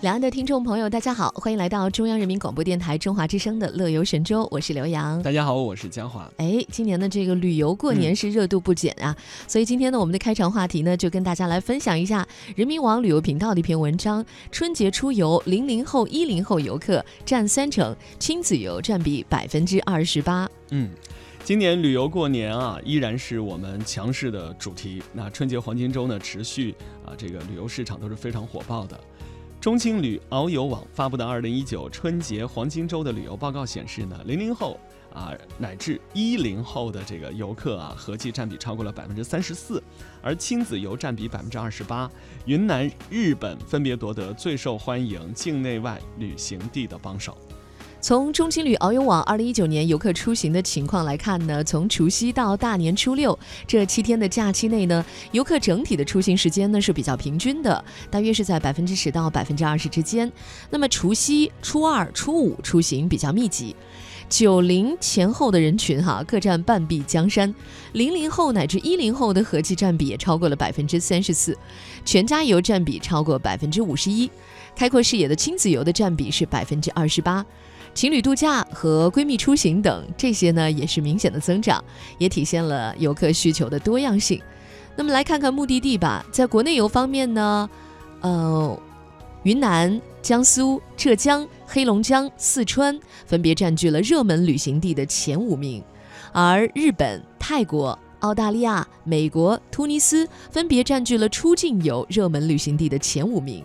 两岸的听众朋友，大家好，欢迎来到中央人民广播电台中华之声的《乐游神州》，我是刘洋。大家好，我是江华。哎，今年的这个旅游过年是热度不减啊，所以今天呢，我们的开场话题呢，就跟大家来分享一下人民网旅游频道的一篇文章：春节出游，零零后、一零后游客占三成，亲子游占比百分之二十八。嗯，今年旅游过年啊，依然是我们强势的主题。那春节黄金周呢，持续啊，这个旅游市场都是非常火爆的。中青旅遨游网发布的二零一九春节黄金周的旅游报告显示呢，零零后啊乃至一零后的这个游客啊，合计占比超过了百分之三十四，而亲子游占比百分之二十八。云南、日本分别夺得最受欢迎境内外旅行地的榜首。从中青旅遨游网二零一九年游客出行的情况来看呢，从除夕到大年初六这七天的假期内呢，游客整体的出行时间呢是比较平均的，大约是在百分之十到百分之二十之间。那么除夕、初二、初五出行比较密集，九零前后的人群哈各占半壁江山，零零后乃至一零后的合计占比也超过了百分之三十四，全家游占比超过百分之五十一，开阔视野的亲子游的占比是百分之二十八。情侣度假和闺蜜出行等这些呢，也是明显的增长，也体现了游客需求的多样性。那么来看看目的地吧，在国内游方面呢，呃，云南、江苏、浙江、黑龙江、四川分别占据了热门旅行地的前五名，而日本、泰国、澳大利亚、美国、突尼斯分别占据了出境游热门旅行地的前五名。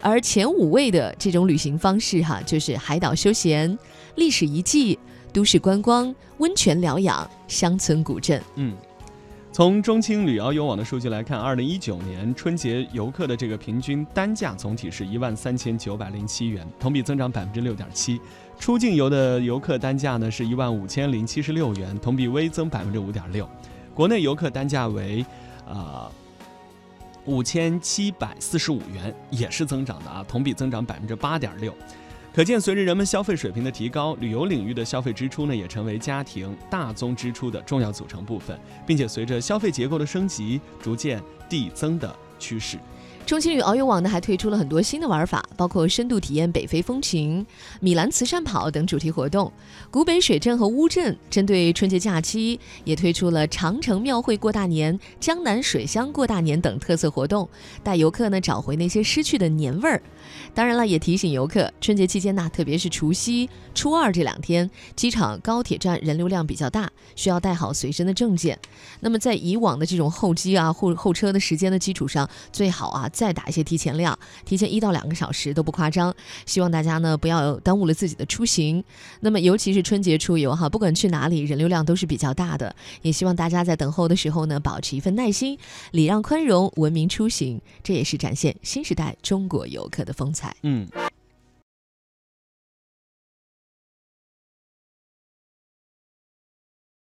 而前五位的这种旅行方式，哈，就是海岛休闲、历史遗迹、都市观光、温泉疗养、乡村古镇。嗯，从中青旅遨游网的数据来看，二零一九年春节游客的这个平均单价总体是一万三千九百零七元，同比增长百分之六点七。出境游的游客单价呢是一万五千零七十六元，同比微增百分之五点六。国内游客单价为，啊。五千七百四十五元也是增长的啊，同比增长百分之八点六。可见，随着人们消费水平的提高，旅游领域的消费支出呢，也成为家庭大宗支出的重要组成部分，并且随着消费结构的升级，逐渐递增的趋势。中青旅遨游网呢还推出了很多新的玩法，包括深度体验北非风情、米兰慈善跑等主题活动。古北水镇和乌镇针对春节假期也推出了长城庙会过大年、江南水乡过大年等特色活动，带游客呢找回那些失去的年味儿。当然了，也提醒游客，春节期间呢，特别是除夕、初二这两天，机场、高铁站人流量比较大，需要带好随身的证件。那么在以往的这种候机啊或候车的时间的基础上，最好啊。再打一些提前量，提前一到两个小时都不夸张。希望大家呢不要耽误了自己的出行。那么尤其是春节出游哈，不管去哪里，人流量都是比较大的。也希望大家在等候的时候呢，保持一份耐心，礼让宽容，文明出行，这也是展现新时代中国游客的的风采。嗯。